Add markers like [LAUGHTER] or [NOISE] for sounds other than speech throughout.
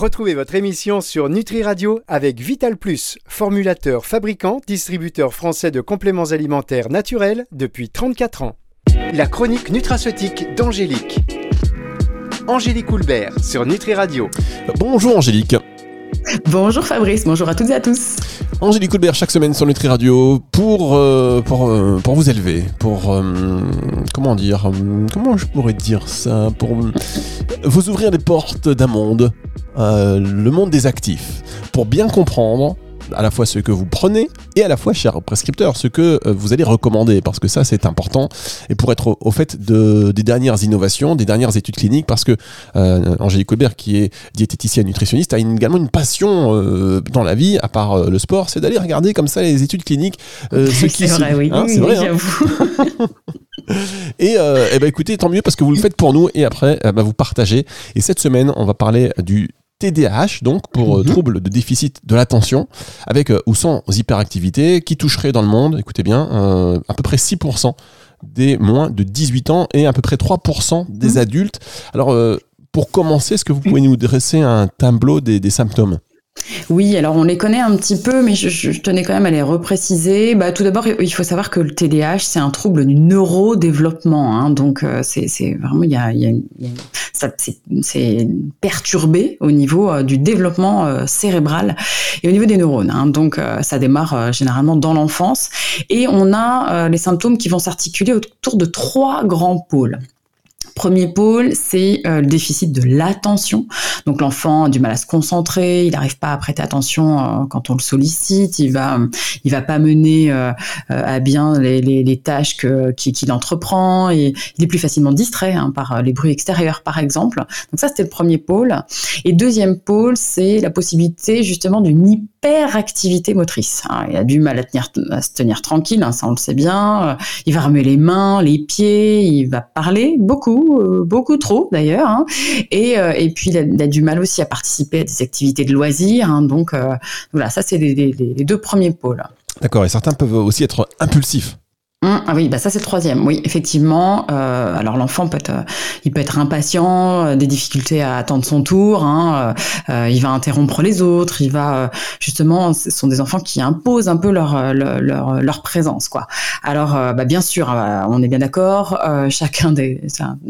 Retrouvez votre émission sur Nutri Radio avec Vital Plus, formulateur, fabricant, distributeur français de compléments alimentaires naturels depuis 34 ans. La chronique nutraceutique d'Angélique. Angélique Houlbert sur Nutri Radio. Bonjour Angélique. Bonjour Fabrice, bonjour à toutes et à tous. Angélique Houlbert chaque semaine sur Nutri Radio pour, euh, pour, euh, pour vous élever, pour euh, comment dire, comment je pourrais dire ça, pour vous ouvrir les portes d'un monde, euh, le monde des actifs, pour bien comprendre à la fois ce que vous prenez et à la fois, chers prescripteurs, ce que euh, vous allez recommander, parce que ça c'est important, et pour être au, au fait de, des dernières innovations, des dernières études cliniques, parce que euh, Angélique Colbert, qui est diététicienne nutritionniste, a une- également une passion euh, dans la vie, à part euh, le sport, c'est d'aller regarder comme ça les études cliniques, euh, [LAUGHS] ce c'est se- vrai, oui, hein, oui, c'est vrai, hein. j'avoue. [LAUGHS] Et, euh, eh ben écoutez, tant mieux parce que vous le faites pour nous et après eh ben, vous partagez. Et cette semaine, on va parler du TDAH, donc pour euh, Mhm. trouble de déficit de l'attention, avec euh, ou sans hyperactivité, qui toucherait dans le monde, écoutez bien, euh, à peu près 6% des moins de 18 ans et à peu près 3% des Mhm. adultes. Alors, euh, pour commencer, est-ce que vous pouvez nous dresser un tableau des, des symptômes? Oui, alors on les connaît un petit peu, mais je, tenais quand même à les repréciser. Bah, tout d'abord, il faut savoir que le TDAH, c'est un trouble du neurodéveloppement. Hein, donc, euh, c'est vraiment, il y a, c'est perturbé au niveau euh, du développement euh, cérébral et au niveau des neurones. Hein, donc, ça démarre généralement dans l'enfance. Et on a les symptômes qui vont s'articuler autour de trois grands pôles. Premier pôle, c'est euh, le déficit de l'attention. Donc l'enfant a du mal à se concentrer, il n'arrive pas à prêter attention euh, quand on le sollicite, il va, euh, il va pas mener euh, euh, à bien les, les, les tâches qu'il entreprend et il est plus facilement distrait hein, par les bruits extérieurs par exemple. Donc ça c'était le premier pôle. Et deuxième pôle, c'est la possibilité justement d'une hyperactivité motrice. hein. Il a du mal à, tenir, à se tenir tranquille, hein, ça on le sait bien. Il va remuer les mains, les pieds, il va parler beaucoup, euh, beaucoup trop d'ailleurs. hein. Et, euh, et puis, il a, du mal aussi à participer à des activités de loisirs. hein. donc, euh, voilà, ça, c'est les- les deux premiers pôles. D'accord, et certains peuvent aussi être impulsifs. Hum, ah oui, bah ça c'est le troisième. Oui, effectivement. Euh, alors l'enfant peut être, euh, il peut être impatient, euh, des difficultés à attendre son tour. Hein, euh, euh, il va interrompre les autres. Il va euh, justement, ce sont des enfants qui imposent un peu leur leur leur, présence, quoi. Alors, bah, bien sûr, on est bien d'accord. chacun des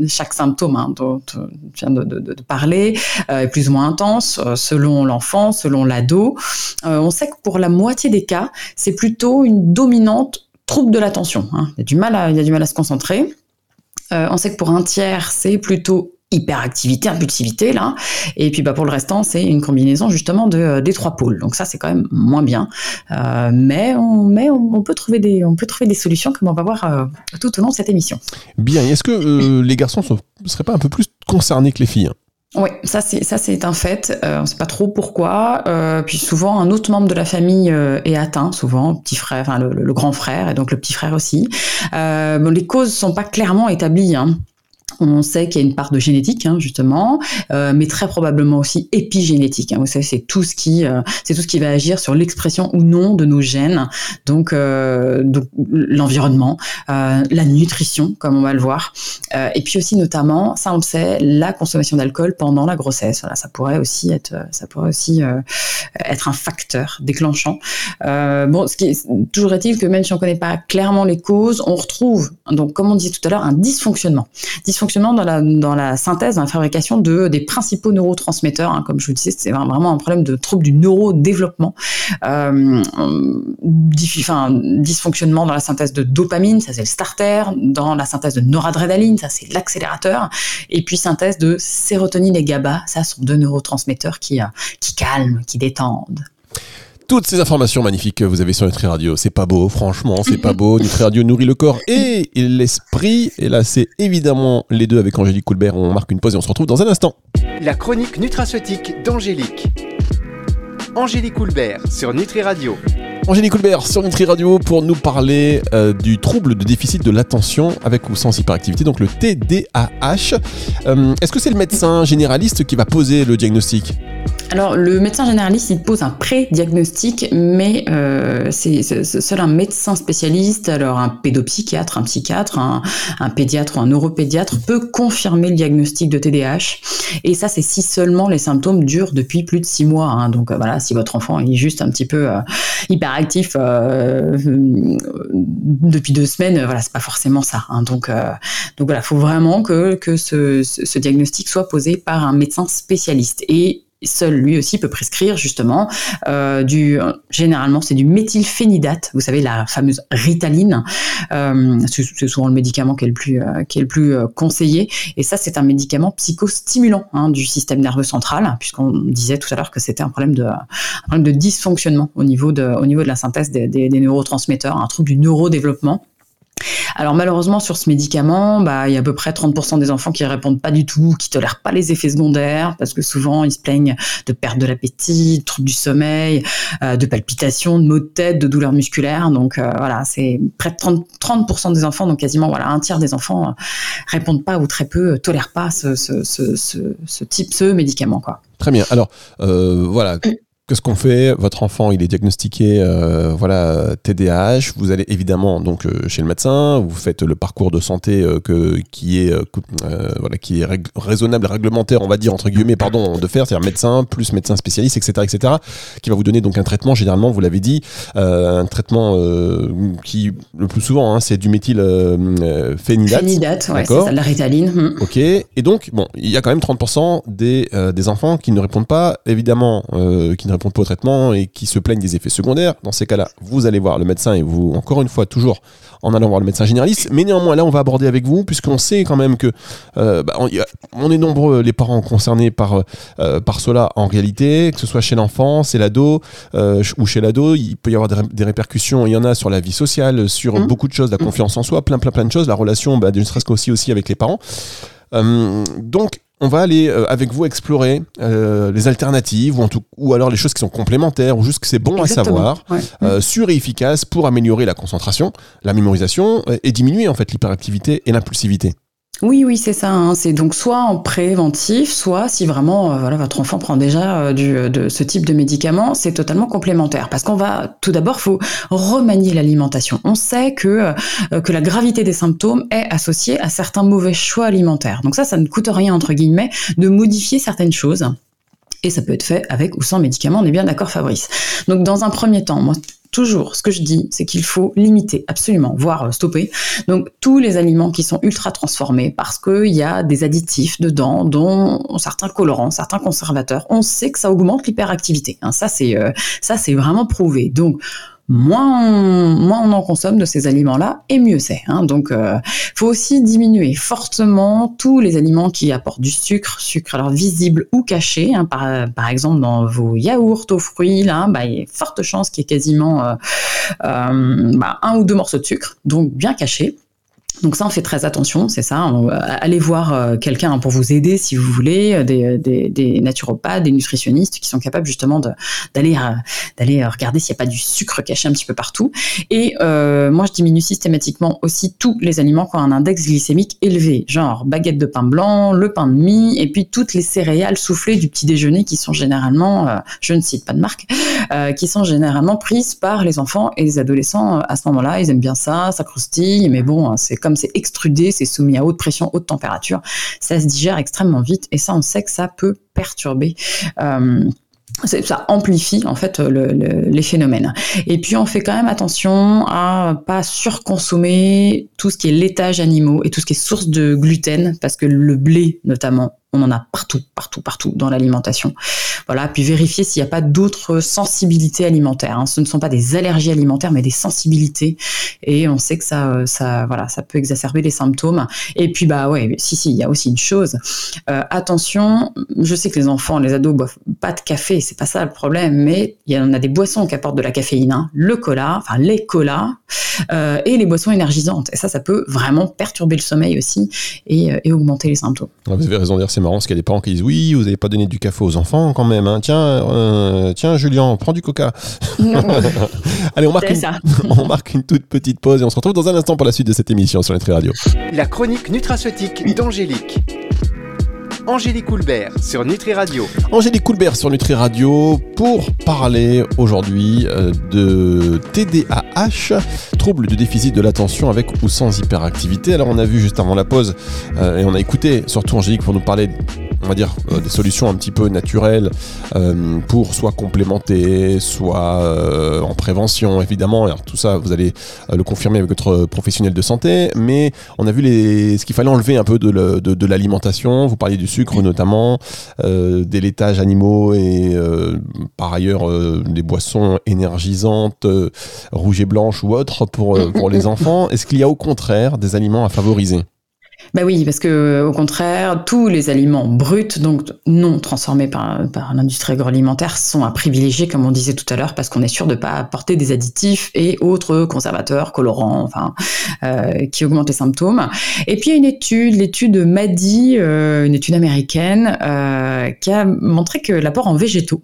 chaque symptôme hein, dont je viens de, de, de parler est plus ou moins intense selon l'enfant, selon l'ado. On sait que pour la moitié des cas, c'est plutôt une dominante trouble de l'attention. Hein. Il, y a du mal à, il y a du mal à se concentrer. Euh, on sait que pour un tiers, c'est plutôt hyperactivité, impulsivité là. Et puis bah pour le restant, c'est une combinaison justement de, euh, des trois pôles. Donc ça, c'est quand même moins bien. Euh, mais on, peut trouver des, solutions comme on va voir tout au long de cette émission. Bien, est-ce que les garçons ne seraient pas un peu plus concernés que les filles Oui, ça c'est ça c'est un fait. Euh, on ne sait pas trop pourquoi. Euh, puis souvent un autre membre de la famille euh, est atteint, souvent petit frère, enfin le, grand frère et donc le petit frère aussi. Euh, bon, les causes sont pas clairement établies. Hein. On sait qu'il y a une part de génétique, hein, justement, euh, mais très probablement aussi épigénétique. Hein. Vous savez, c'est tout ce qui, euh, c'est tout ce qui va agir sur l'expression ou non de nos gènes. Donc, euh, donc l'environnement, la nutrition, comme on va le voir, et puis aussi notamment, ça on le sait, la consommation d'alcool pendant la grossesse. Voilà, ça pourrait aussi être, ça pourrait aussi être un facteur déclenchant. Bon, ce qui est, toujours est-il que même si on ne connaît pas clairement les causes, on retrouve, donc comme on disait tout à l'heure, un. Dysfonctionnement dans la, dans la synthèse, dans la fabrication de, des principaux neurotransmetteurs. hein, comme je vous disais, c'est vraiment un problème de trouble du neurodéveloppement. Euh, dysfonctionnement dans la synthèse de dopamine, ça c'est le starter. Dans la synthèse de noradrénaline, ça c'est l'accélérateur. Et puis synthèse de sérotonine et GABA, ça sont deux neurotransmetteurs qui, euh, qui calment, qui détendent. Toutes ces informations magnifiques que vous avez sur Nutri Radio, c'est pas beau, franchement, c'est pas beau. Nutri Radio nourrit le corps et l'esprit. Et là, c'est évidemment les deux avec Angélique Coulbert. On marque une pause et on se retrouve dans un instant. La chronique nutraceutique d'Angélique. Angélique Houlbert sur Nutri Radio. Angélique Coulbert sur Nutri Radio pour nous parler euh, du trouble de déficit de l'attention avec ou sans hyperactivité, donc le TDAH. Euh, Est-ce que c'est le médecin généraliste qui va poser le diagnostic? Alors, le médecin généraliste, il pose un pré-diagnostic, mais euh, c'est seul un médecin spécialiste, alors un pédopsychiatre, un psychiatre, un, pédiatre ou un neuropédiatre peut confirmer le diagnostic de TDAH. Et ça, c'est si seulement les symptômes durent depuis plus de six mois. Hein. Donc voilà, si votre enfant est juste un petit peu hyperactif depuis deux semaines, voilà, c'est pas forcément ça. Hein. Donc, donc voilà, faut vraiment que, que ce, ce diagnostic soit posé par un médecin spécialiste. Et seul lui aussi peut prescrire justement euh, du généralement c'est du méthylphénidate vous savez la fameuse ritaline. Euh, c'est souvent le médicament qui est le plus euh, qui est le plus euh, conseillé. Et ça c'est un médicament psychostimulant hein, du système nerveux central puisqu'on disait tout à l'heure que c'était un problème de un problème de dysfonctionnement au niveau de au niveau de la synthèse des, des, des neurotransmetteurs un trouble du neurodéveloppement alors malheureusement sur ce médicament, bah, il y a à peu près 30% des enfants qui répondent pas du tout, qui tolèrent pas les effets secondaires, parce que souvent ils se plaignent de perte de l'appétit, de troubles du sommeil, euh, de palpitations, de maux de tête, de douleurs musculaires. Donc euh, voilà, c'est près de 30%, 30 des enfants, donc quasiment un tiers des enfants euh, répondent pas ou très peu, tolèrent pas ce, type, ce médicament quoi. Très bien. Alors voilà. Qu'est-ce qu'on fait Votre enfant, il est diagnostiqué, euh, voilà, TDAH. Vous allez évidemment donc euh, chez le médecin. Vous faites le parcours de santé euh, que, qui est voilà, qui est raisonnable, réglementaire, on va dire entre guillemets, pardon, de faire, c'est-à-dire médecin plus médecin spécialiste, etc., etc., qui va vous donner donc un traitement. Généralement, vous l'avez dit, un traitement qui le plus souvent, hein, c'est du méthylphénidate. Phénidate, ouais, c'est la ritaline. Hmm. Ok. Et donc, bon, il y a quand même 30% des, des enfants qui ne répondent pas, évidemment, qui ne répondent pas au traitement et qui se plaignent des effets secondaires, dans ces cas-là, vous allez voir le médecin et vous, encore une fois, toujours en allant voir le médecin généraliste. Mais néanmoins, là, on va aborder avec vous, puisqu'on sait quand même que euh, bah, on, est nombreux, les parents concernés par, euh, par cela en réalité, que ce soit chez l'enfant, c'est l'ado euh, ou chez l'ado, il peut y avoir des, répercussions, il y en a sur la vie sociale, sur mmh. beaucoup de choses, la mmh. confiance en soi, plein, plein, plein de choses, la relation, bah, ne serait-ce qu'aussi aussi avec les parents. donc, on va aller euh, avec vous explorer euh, les alternatives ou, en tout, ou alors les choses qui sont complémentaires ou juste que c'est bon à savoir, euh, sûr et efficace pour améliorer la concentration, la mémorisation et diminuer en fait l'hyperactivité et l'impulsivité. Oui, oui, c'est ça. Hein. C'est donc soit en préventif, soit si vraiment euh, voilà votre enfant prend déjà euh, du, euh, de ce type de médicament, c'est totalement complémentaire. Parce qu'on va tout d'abord, faut remanier l'alimentation. On sait que que la gravité des symptômes est associée à certains mauvais choix alimentaires. Donc ça, ça ne coûte rien entre guillemets de modifier certaines choses. Et ça peut être fait avec ou sans médicament, on est bien d'accord Fabrice. Donc dans un premier temps, moi toujours, ce que je dis, c'est qu'il faut limiter absolument, voire euh, stopper. Donc tous les aliments qui sont ultra transformés parce qu'il y a des additifs dedans, dont certains colorants, certains conservateurs. On sait que ça augmente l'hyperactivité. Hein. ça c'est euh, ça c'est vraiment prouvé. Donc moins on, moins on en consomme de ces aliments-là, et mieux c'est. Hein. Donc, euh, faut aussi diminuer fortement tous les aliments qui apportent du sucre, sucre alors visible ou caché. Hein. Par, par, exemple, dans vos yaourts aux fruits, là, bah, il y a forte chance qu'il y ait quasiment euh, euh, bah, un ou deux morceaux de sucre, donc bien cachés. Donc ça, on fait très attention, c'est ça. allez voir euh, quelqu'un pour vous aider si vous voulez, euh, des, des, naturopathes, des nutritionnistes qui sont capables justement d'aller euh, d'aller regarder s'il n'y a pas du sucre caché un petit peu partout. Et euh, moi, je diminue systématiquement aussi tous les aliments qui ont un index glycémique élevé, genre baguette de pain blanc, le pain de mie, et puis toutes les céréales soufflées du petit déjeuner qui sont généralement, je ne cite pas de marque, euh, qui sont généralement prises par les enfants et les adolescents à ce moment-là. Ils aiment bien ça, ça croustille, mais bon, c'est comme c'est extrudé, c'est soumis à haute pression, haute température, ça se digère extrêmement vite et ça, on sait que ça peut perturber. Euh, ça amplifie en fait les phénomènes. Et puis on fait quand même attention à pas surconsommer tout ce qui est laitage animaux et tout ce qui est source de gluten parce que le blé notamment on en a partout, partout, partout dans l'alimentation. Voilà, puis vérifier s'il n'y a pas d'autres sensibilités alimentaires. Hein. Ce ne sont pas des allergies alimentaires, mais des sensibilités. Et on sait que ça, ça, voilà, ça peut exacerber les symptômes. Et puis bah ouais, si si, il y a aussi une chose. Euh, attention, je sais que les enfants, les ados boivent pas de café, c'est pas ça le problème, mais il y en a des boissons qui apportent de la caféine, hein. le cola, enfin les colas euh, et les boissons énergisantes. Et ça, ça peut vraiment perturber le sommeil aussi et, euh, augmenter les symptômes. Vous avez raison c'est marrant parce qu'il y a des parents qui disent oui, vous n'avez pas donné du café aux enfants quand même. Hein. Tiens, euh, tiens, Julien, prends du coca. [LAUGHS] Allez, on marque, une, [LAUGHS] on marque une toute petite pause et on se retrouve dans un instant pour la suite de cette émission sur Nutri Radio. La chronique nutraceutique d'Angélique. Angélique Coulbert sur Nutri Radio. Angélique Coulbert sur Nutri Radio pour parler aujourd'hui euh, de TDAH, trouble du déficit de l'attention avec ou sans hyperactivité. Alors on a vu juste avant la pause euh, et on a écouté surtout Angélique pour nous parler on va dire, euh, des solutions un petit peu naturelles pour soit complémenter, soit en prévention, évidemment. Alors, tout ça, vous allez le confirmer avec votre professionnel de santé. Mais on a vu ce qu'il fallait enlever un peu de l'alimentation. Vous parliez du sucre notamment, euh, des laitages animaux et euh, par ailleurs euh, des boissons énergisantes, rouges et blanches ou autres pour, pour les [LAUGHS] enfants. Est-ce qu'il y a au contraire des aliments à favoriser? Bah oui, parce que au contraire, tous les aliments bruts, donc non transformés par, l'industrie agroalimentaire, sont à privilégier, comme on disait tout à l'heure, parce qu'on est sûr de ne pas apporter des additifs et autres conservateurs, colorants, enfin, euh, qui augmentent les symptômes. Et puis il y a une étude, l'étude MADI, euh, une étude américaine, euh, qui a montré que l'apport en végétaux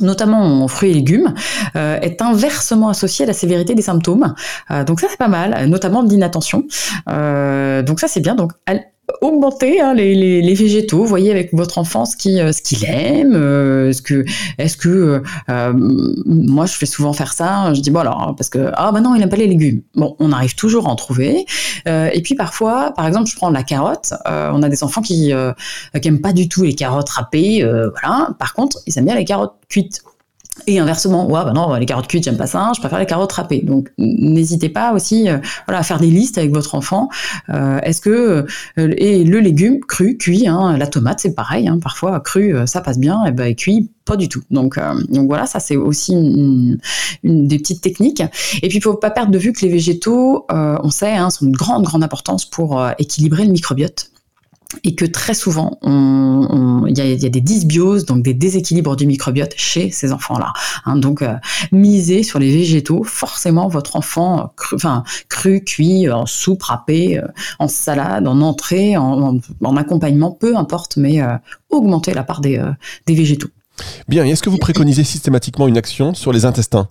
notamment en fruits et légumes, euh, est inversement associé à la sévérité des symptômes. Euh, donc ça c'est pas mal, notamment de l'inattention. Euh, donc ça c'est bien. Donc augmenter hein, les, les, les, végétaux, voyez avec votre enfant ce qu'il euh, ce qu'il aime, euh, ce que est-ce que euh, moi je fais souvent faire ça, je dis bon alors parce que ah bah non il n'aime pas les légumes. Bon on arrive toujours à en trouver. et puis parfois par exemple je prends la carotte, on a des enfants qui qui aiment pas du tout les carottes râpées, voilà. Par contre ils aiment bien les carottes cuites. Et inversement, ouais, bah non, les carottes cuites, j'aime pas ça, je préfère les carottes râpées. Donc, n'hésitez pas aussi, euh, voilà, à faire des listes avec votre enfant. Euh, est-ce que euh, et le légume cru, cuit, hein, la tomate, c'est pareil. Hein, parfois, cru, ça passe bien, et ben cuit, pas du tout. Donc, donc voilà, ça c'est aussi une, des petites techniques. Et puis, il faut pas perdre de vue que les végétaux, on sait, hein, sont une grande, grande importance pour équilibrer le microbiote et que très souvent, il y, a, des dysbioses, donc des déséquilibres du microbiote chez ces enfants-là. Hein. donc, euh, misez sur les végétaux. Forcément, votre enfant, cru, enfin, cru, cuit, en soupe, râpé, euh, en salade, en entrée, en, accompagnement, peu importe, mais euh, augmenter la part des, des végétaux. Bien, est-ce que vous préconisez systématiquement une action sur les intestins?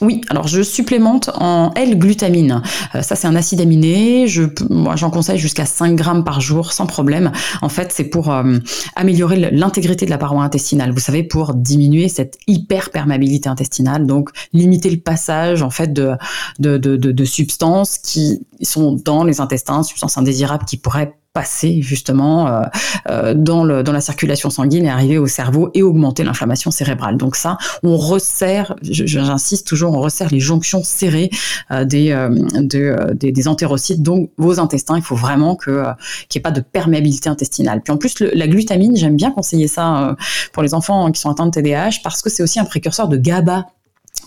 Oui, alors je supplémente en L-glutamine. Euh, ça, c'est un acide aminé. Je, moi, j'en conseille jusqu'à 5 grammes par jour, sans problème. En fait, c'est pour euh, améliorer l'intégrité de la paroi intestinale. Vous savez, pour diminuer cette hyperperméabilité intestinale, donc limiter le passage en fait de, de, de, de substances qui sont dans les intestins, substances indésirables qui pourraient passer justement euh, euh, dans, la circulation sanguine et arriver au cerveau et augmenter l'inflammation cérébrale. Donc ça, on resserre, j'insiste toujours, on resserre les jonctions serrées euh, des, de, des, entérocytes, donc vos intestins. Il faut vraiment qu'il n'y ait pas de perméabilité intestinale. Puis en plus, la glutamine, j'aime bien conseiller ça pour les enfants qui sont atteints de TDAH parce que c'est aussi un précurseur de GABA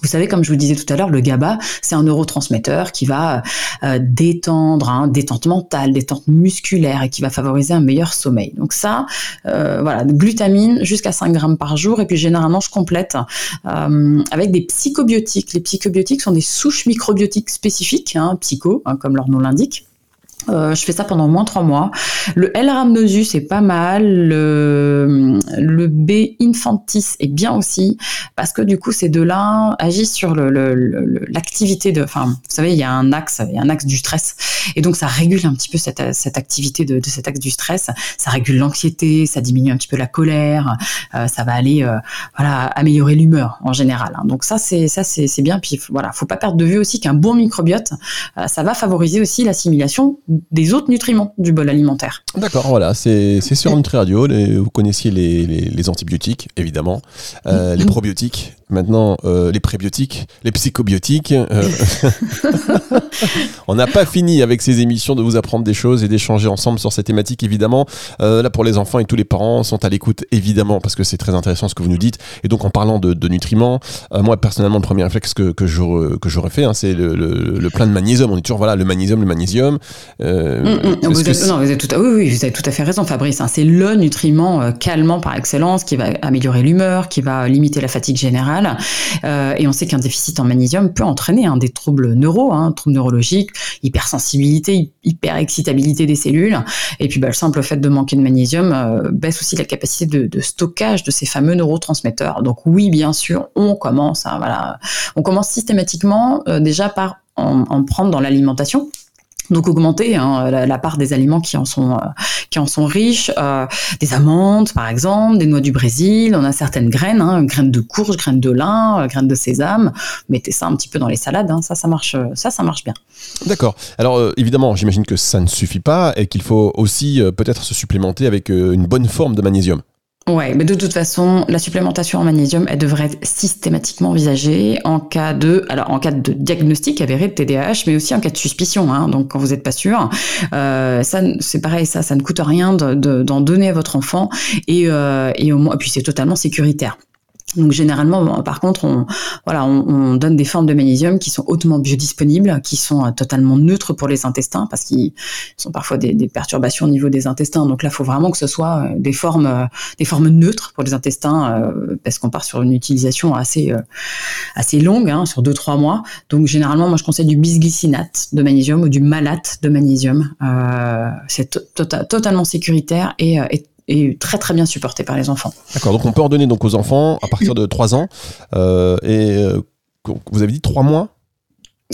vous savez, comme je vous disais tout à l'heure, le GABA, c'est un neurotransmetteur qui va euh, détendre, hein, détente mentale, détente musculaire et qui va favoriser un meilleur sommeil. Donc ça, euh, voilà, glutamine jusqu'à 5 grammes par jour. Et puis généralement, je complète euh, avec des psychobiotiques. Les psychobiotiques sont des souches microbiotiques spécifiques, hein, psycho, hein, comme leur nom l'indique euh, je fais ça pendant au moins trois mois. Le L. rhamnosus est pas mal. Le, B. infantis est bien aussi parce que du coup ces deux-là agissent sur l'activité de. Enfin, vous savez, il y a un axe, il y a un axe du stress et donc ça régule un petit peu cette, cette activité de, cet axe du stress. Ça régule l'anxiété, ça diminue un petit peu la colère, euh, ça va aller euh, voilà améliorer l'humeur en général. Hein. Donc ça c'est ça c'est bien. Puis voilà, faut pas perdre de vue aussi qu'un bon microbiote, ça va favoriser aussi l'assimilation des autres nutriments du bol alimentaire. D'accord, voilà, c'est sur Nutri Radio. vous connaissiez les, les, antibiotiques, évidemment, euh, les probiotiques, maintenant euh, les prébiotiques, les psychobiotiques. Euh, [LAUGHS] on n'a pas fini avec ces émissions de vous apprendre des choses et d'échanger ensemble sur ces thématiques, évidemment. là, pour les enfants et tous les parents sont à l'écoute, évidemment, parce que c'est très intéressant ce que vous nous dites. Et donc, en parlant de, de nutriments, moi, personnellement, le premier réflexe que, que j'aurais fait, hein, c'est le, le, plein de magnésium. On est toujours, voilà, le magnésium, le magnésium. Euh, mm, mm. vous, non, vous êtes tout à, oui, oui, vous avez tout à fait raison, Fabrice. Hein. c'est le nutriment euh, calmant par excellence qui va améliorer l'humeur, qui va limiter la fatigue générale. Euh, et on sait qu'un déficit en magnésium peut entraîner hein, des troubles neuro, hein, troubles neurologiques, hypersensibilité, hyperexcitabilité des cellules. Et puis bah, le simple fait de manquer de magnésium euh, baisse aussi la capacité de, de, stockage de ces fameux neurotransmetteurs. Donc oui, bien sûr, on commence, voilà, on commence systématiquement déjà par en, en prendre dans l'alimentation donc augmenter hein, la, part des aliments qui en sont euh, riches, euh, des amandes par exemple, des noix du Brésil, on a certaines graines, hein, graines de courge, graines de lin, euh, graines de sésame. Mettez ça un petit peu dans les salades, hein, ça ça marche ça ça marche bien. D'accord. Alors évidemment, j'imagine que ça ne suffit pas et qu'il faut aussi peut-être se supplémenter avec une bonne forme de magnésium. Ouais, mais de toute façon, la supplémentation en magnésium, elle devrait être systématiquement envisagée en cas de, alors en cas de diagnostic avéré de TDAH, mais aussi en cas de suspicion. Hein, donc quand vous n'êtes pas sûr, euh, ça c'est pareil, ça, ça ne coûte rien d'en de, donner à votre enfant et, euh, et au moins, et puis c'est totalement sécuritaire. Donc généralement, par contre, on, voilà, on, donne des formes de magnésium qui sont hautement biodisponibles, qui sont euh, totalement neutres pour les intestins, parce qu'ils sont parfois des, perturbations au niveau des intestins. Donc là, il faut vraiment que ce soit euh, des formes, euh, des formes neutres pour les intestins, parce qu'on part sur une utilisation assez, assez longue, hein, sur 2-3 mois. Donc généralement, moi, je conseille du bisglycinate de magnésium ou du malate de magnésium. C'est tota-, totalement sécuritaire et, et et très très bien supporté par les enfants. D'accord, donc on peut en donner donc aux enfants à partir de 3 ans euh, et euh, vous avez dit 3 mois?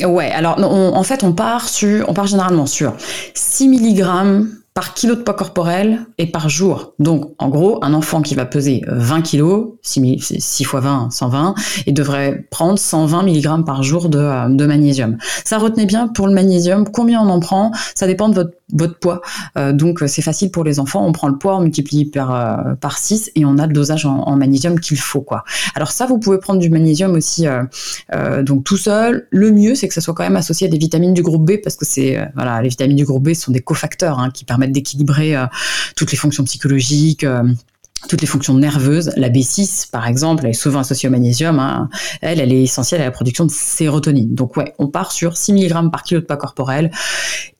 Ouais, alors en fait on part sur, on part généralement sur 6 mg par kilo de poids corporel et par jour. Donc, en gros, un enfant qui va peser 20 kg, 6, 6 fois 20, 120, il devrait prendre 120 mg par jour de, euh, de magnésium. Ça retenez bien pour le magnésium, combien on en prend, ça dépend de votre poids. Euh, donc c'est facile pour les enfants. On prend le poids, on multiplie par euh, par 6 et on a le dosage en, magnésium qu'il faut quoi. Alors ça, vous pouvez prendre du magnésium aussi euh, donc tout seul. Le mieux, c'est que ça soit quand même associé à des vitamines du groupe B parce que c'est voilà les vitamines du groupe B sont des cofacteurs hein, qui permettent d'équilibrer toutes les fonctions psychologiques toutes les fonctions nerveuses. La B6, par exemple, elle est souvent associée au magnésium. Hein. Elle, elle est essentielle à la production de sérotonine. Donc ouais, on part sur 6 mg par kilo de poids corporel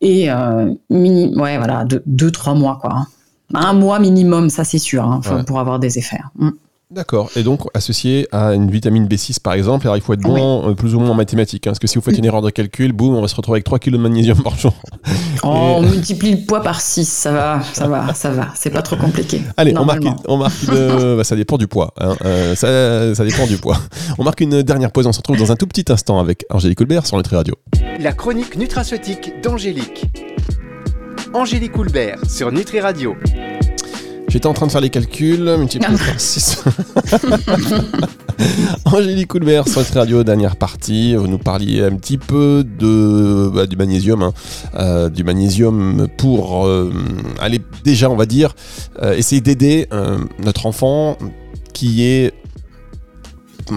et euh, mini, ouais, voilà, 2-3 mois quoi. Un mois minimum, ça c'est sûr, hein, pour avoir des effets. Hein. D'accord. Et donc associé à une vitamine B6 par exemple, alors il faut être bon euh, plus ou moins en mathématiques. Hein, parce que si vous faites une erreur de calcul, boum, on va se retrouver avec 3 kg de magnésium par jour. Oh, on [LAUGHS] multiplie le poids par 6, ça va, ça va, ça va. C'est pas trop compliqué. Allez, on marque, on marque bah, ça dépend du poids. Hein. Euh, ça, ça, dépend du poids. On marque une dernière pause, on se retrouve dans un tout petit instant avec Angélique Coulbert sur Nutri Radio. La chronique nutraceutique d'Angélique. Angélique Coulbert sur Nutri Radio. J'étais en train de faire les calculs, multiplié par [LAUGHS] 6. [LAUGHS] Angélique Coulbert, sur Radio, dernière partie. Vous nous parliez un petit peu de, bah, du magnésium. Hein. Euh, du magnésium pour euh, aller déjà, on va dire, euh, essayer d'aider notre enfant qui est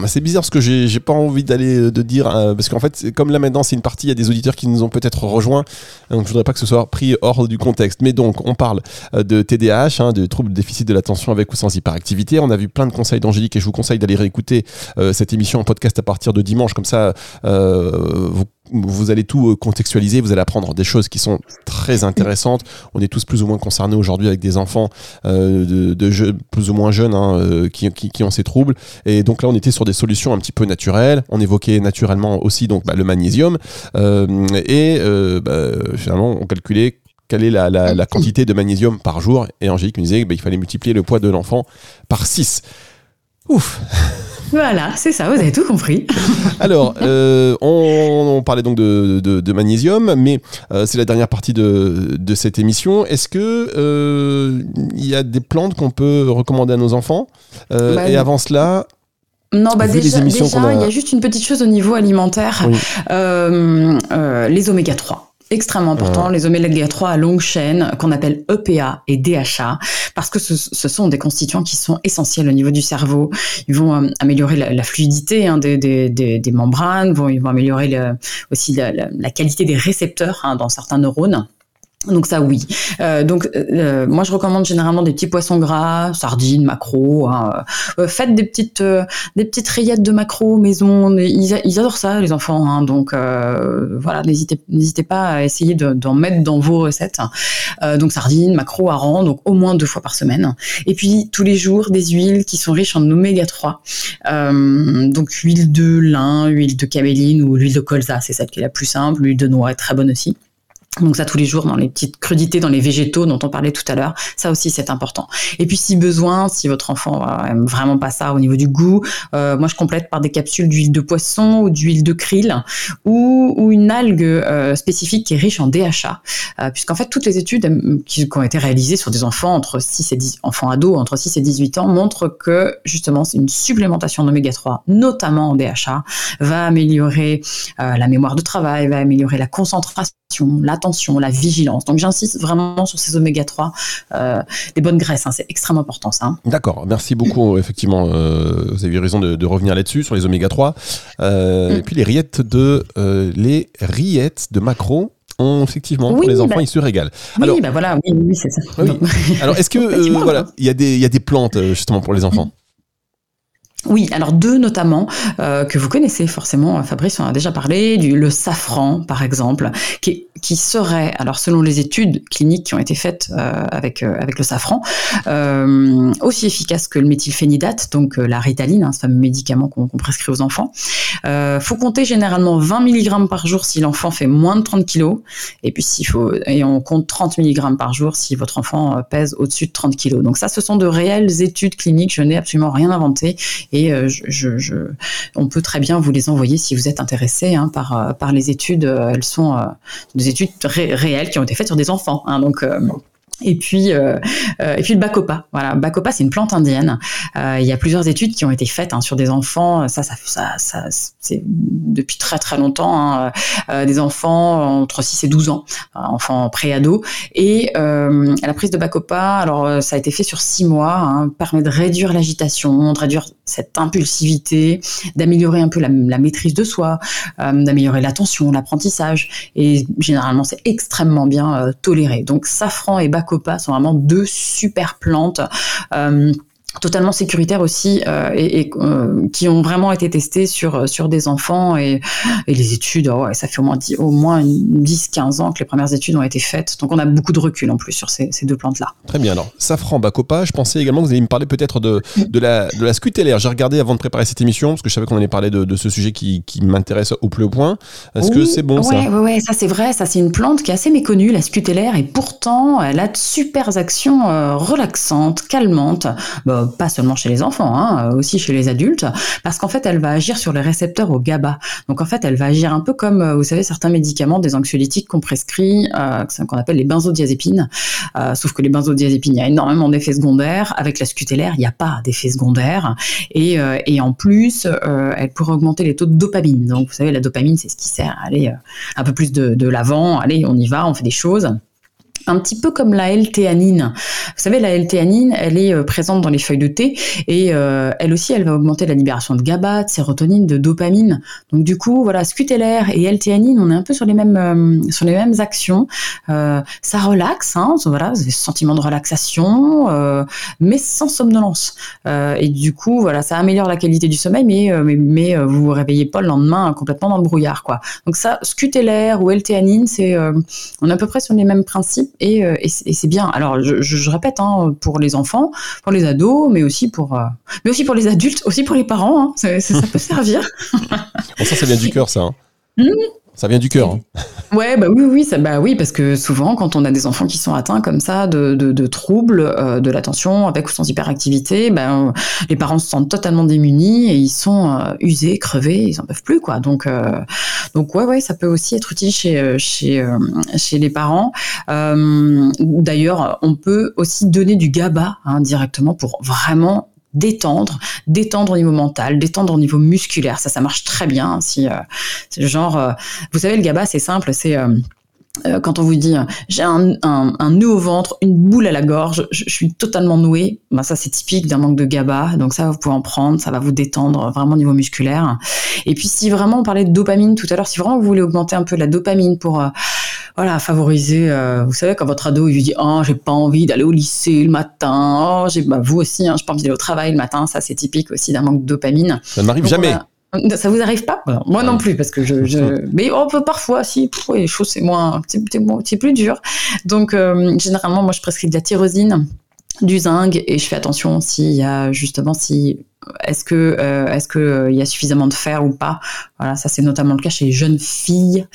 c'est bizarre parce que j'ai pas envie d'aller euh, de dire euh, parce qu'en fait comme là maintenant c'est une partie il y a des auditeurs qui nous ont peut-être rejoints donc je voudrais pas que ce soit pris hors du contexte. Mais donc on parle euh, de TDAH hein, de troubles déficit de l'attention avec ou sans hyperactivité. On a vu plein de conseils d'Angélique et je vous conseille d'aller réécouter cette émission en podcast à partir de dimanche. Comme ça vous vous allez tout euh, contextualiser, vous allez apprendre des choses qui sont très intéressantes. On est tous plus ou moins concernés aujourd'hui avec des enfants euh, de, plus ou moins jeunes hein, euh, qui, ont ces troubles. Et donc là, on était sur des solutions un petit peu naturelles. On évoquait naturellement aussi donc bah, le magnésium et bah, finalement on calculait quelle est la, la, quantité de magnésium par jour. Et Angélique me disait qu'il bah, fallait multiplier le poids de l'enfant par 6. Ouf. Voilà, c'est ça, vous avez tout compris. [LAUGHS] Alors, euh, on, parlait donc de, magnésium, mais euh, c'est la dernière partie de, cette émission. Est-ce que euh, il y a des plantes qu'on peut recommander à nos enfants? Bah, Et avant cela, non, bah déjà, il y a juste une petite chose au niveau alimentaire, les oméga 3 extrêmement important, les oméga 3 à longue chaîne qu'on appelle EPA et DHA, parce que ce, sont des constituants qui sont essentiels au niveau du cerveau. Ils vont euh, améliorer la, fluidité hein, des, des, des, membranes, vont, ils vont améliorer aussi la, la, qualité des récepteurs hein, dans certains neurones. Donc ça oui. Euh, donc euh, euh, moi je recommande généralement des petits poissons gras, sardines, maquereaux. Hein. faites des petites des petites rayettes de maquereaux maison. Ils, ils adorent ça les enfants. Hein. donc voilà, n'hésitez n'hésitez pas à essayer d'en mettre dans vos recettes. donc sardines, maquereaux, harengs, donc au moins deux fois par semaine. Et puis tous les jours des huiles qui sont riches en oméga 3. donc huile de lin, huile de caméline ou l'huile de colza, c'est celle qui est la plus simple. L'huile de noix est très bonne aussi. Donc ça tous les jours dans les petites crudités, dans les végétaux dont on parlait tout à l'heure, ça aussi c'est important. Et puis si besoin, si votre enfant aime vraiment pas ça au niveau du goût, euh, moi je complète par des capsules d'huile de poisson ou d'huile de krill ou, une algue euh, spécifique qui est riche en DHA, euh, puisqu'en fait toutes les études qui, ont été réalisées sur des enfants entre 6 et 10 enfants ados entre 6 et 18 ans montrent que justement une supplémentation d'oméga 3, notamment en DHA, va améliorer euh, la mémoire de travail, va améliorer la concentration, l'attention la vigilance. Donc j'insiste vraiment sur ces oméga 3, euh, les bonnes graisses, hein, c'est extrêmement important ça. Hein. D'accord, merci beaucoup. Effectivement, euh, vous avez eu raison de, revenir là-dessus, sur les oméga 3. Euh, mm. Et puis les rillettes de, les rillettes de macro ont effectivement pour les enfants bah, ils se régalent. Oui, bah voilà, oui, c'est ça. Alors est-ce que [LAUGHS] voilà, il y a des il y a des plantes justement pour les enfants? Oui, alors deux notamment euh, que vous connaissez forcément, Fabrice en a déjà parlé, du, le safran par exemple, qui, serait, alors selon les études cliniques qui ont été faites euh, avec euh, le safran, aussi efficace que le méthylphénidate, donc la ritaline, hein, ce fameux médicament qu'on prescrit aux enfants. faut compter généralement 20 mg par jour si l'enfant fait moins de 30 kg, et puis s'il on compte 30 mg par jour si votre enfant pèse au-dessus de 30 kg. Donc ça, ce sont de réelles études cliniques. Je n'ai absolument rien inventé euh, je, on peut très bien vous les envoyer si vous êtes intéressé hein, par, euh, par les études. Euh, elles sont des études réelles qui ont été faites sur des enfants. Hein, donc et puis, euh, euh, et puis le bacopa. Voilà, bacopa, c'est une plante indienne. Euh, il y a plusieurs études qui ont été faites hein, sur des enfants. Ça, ça, ça, ça c'est depuis très très longtemps. Euh, des enfants entre 6 et 12 ans, enfants pré-ados. Et la prise de bacopa, alors ça a été fait sur 6 mois, hein, permet de réduire l'agitation, de réduire cette impulsivité, d'améliorer un peu la, maîtrise de soi, d'améliorer l'attention, l'apprentissage. Et généralement, c'est extrêmement bien toléré. Donc, safran et bacopa Copa sont vraiment deux super plantes. Euh, totalement sécuritaires aussi euh, et, euh, qui ont vraiment été testés sur sur des enfants. Et, et les études oh ça fait au moins 10, au moins 10 15 ans que les premières études ont été faites. Donc on a beaucoup de recul en plus sur ces, ces deux plantes là très bien. Alors safran bacopa je pensais également que vous alliez me parler peut-être de, de la de la scutellaire. J'ai regardé avant de préparer cette émission parce que je savais qu'on allait parler de, de ce sujet qui, qui m'intéresse au plus haut point. Est-ce que c'est bon ouais, ça ouais, ouais ça c'est vrai. Ça c'est une plante qui est assez méconnue la scutellaire. Et pourtant elle a de super actions euh, relaxantes calmantes. Bah, pas seulement chez les enfants, hein, aussi chez les adultes, parce qu'en fait, elle va agir sur les récepteurs au GABA. Donc en fait, elle va agir un peu comme, euh, vous savez, certains médicaments, des anxiolytiques qu'on prescrit, euh, qu'on appelle les benzodiazépines. Euh, sauf que les benzodiazépines, il y a énormément d'effets secondaires. Avec la scutellaire, il n'y a pas d'effets secondaires. Et, et en plus, elle pourrait augmenter les taux de dopamine. Donc vous savez, la dopamine, c'est ce qui sert à aller un peu plus de, de l'avant. Allez, on y va, on fait des choses un petit peu comme la L-théanine. Vous savez, la L-théanine, elle est euh, présente dans les feuilles de thé et euh, elle aussi, elle va augmenter la libération de GABA, de sérotonine, de dopamine. Donc du coup, voilà, scutellaire et L-théanine, on est un peu sur les mêmes euh, sur les mêmes actions. ça relaxe, hein, voilà, vous avez ce sentiment de relaxation, mais sans somnolence. et du coup, voilà, ça améliore la qualité du sommeil, mais mais, mais vous vous réveillez pas le lendemain complètement dans le brouillard, quoi. Donc ça, scutellaire ou L-théanine, c'est on est à peu près sur les mêmes principes euh, et, c'est bien. Alors je, répète hein, pour les enfants, pour les ados, mais aussi pour, euh, mais aussi pour les adultes, aussi pour les parents. Hein. ça, peut [LAUGHS] servir. ça, ça vient du cœur, ça. Hein. Mmh. Ça vient du cœur. Hein. [LAUGHS] Ouais, bah oui, oui, ça, bah oui, parce que souvent, quand on a des enfants qui sont atteints comme ça de, de, troubles euh, de l'attention avec ou sans hyperactivité, ben les parents se sentent totalement démunis et ils sont usés, crevés, ils en peuvent plus, quoi. Donc, donc ouais, ouais, ça peut aussi être utile chez euh, chez euh, chez les parents. Euh, d'ailleurs, on peut aussi donner du GABA hein, directement pour vraiment détendre, détendre au niveau mental, détendre au niveau musculaire. Ça, ça marche très bien. Si c'est le genre, vous savez, le GABA, c'est simple, c'est euh, quand on vous dit j'ai un, un, un, nœud au ventre, une boule à la gorge, je, suis totalement noué, ben ça c'est typique d'un manque de GABA, donc ça vous pouvez en prendre, ça va vous détendre vraiment au niveau musculaire. Et puis si vraiment on parlait de dopamine tout à l'heure, si vraiment vous voulez augmenter un peu la dopamine pour euh, voilà favoriser, euh, vous savez quand votre ado il vous dit oh j'ai pas envie d'aller au lycée le matin, oh j'ai bah, vous aussi hein, j'ai pas envie d'aller au travail le matin, ça c'est typique aussi d'un manque de dopamine. Ça n'arrive jamais. Ça vous arrive pas? Moi non plus, parce que je. [LAUGHS] Mais on peut parfois, si, les choses c'est moins, c'est plus dur. Donc euh, généralement, moi je prescris de la tyrosine du zinc et je fais attention s'il y a justement si est-ce que euh, est-ce que euh, il y a suffisamment de fer ou pas Voilà, ça c'est notamment le cas chez les jeunes filles.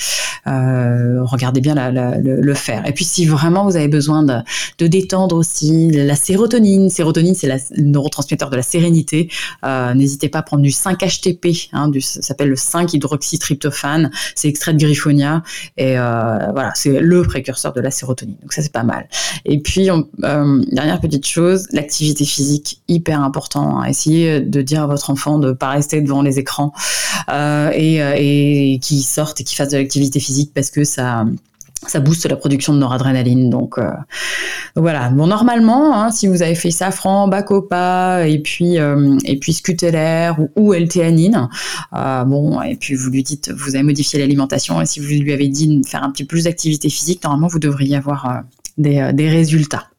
Euh, regardez bien le, fer. Et puis si vraiment vous avez besoin de, de détendre aussi la sérotonine, sérotonine c'est le neurotransmetteur de la sérénité. N'hésitez pas à prendre du 5-HTP, hein, ça s'appelle le 5-hydroxytryptophane. C'est extrait de Griffonia et voilà, c'est le précurseur de la sérotonine. Donc ça c'est pas mal. Et puis dernière petite chose, l'activité physique hyper important. Hein. Essayez de dire à votre enfant de pas rester devant les écrans euh, et, euh, et qu'il sorte et qu'il fasse de l'activité physique parce que ça ça booste la production de noradrénaline. Donc, euh, voilà. Bon, normalement, hein, si vous avez fait safran, bacopa et puis et puis scutellaire ou, ou L-théanine, bon, et puis vous lui dites, vous avez modifié l'alimentation et si vous lui avez dit de faire un petit peu plus d'activité physique, normalement vous devriez avoir des résultats.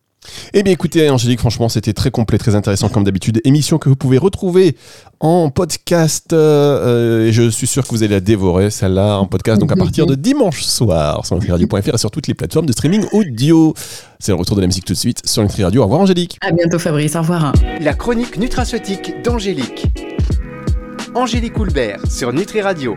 Eh bien écoutez Angélique, franchement c'était très complet, très intéressant comme d'habitude. Émission que vous pouvez retrouver en podcast euh, et je suis sûr que vous allez la dévorer celle-là en podcast donc à partir de dimanche soir sur nutriradio.fr et sur toutes les plateformes de streaming audio. C'est le retour de la musique tout de suite sur Nutri Radio. Au revoir Angélique. À bientôt Fabrice, au revoir. La chronique nutraceutique d'Angélique. Angélique Houlbert sur Nutri Radio.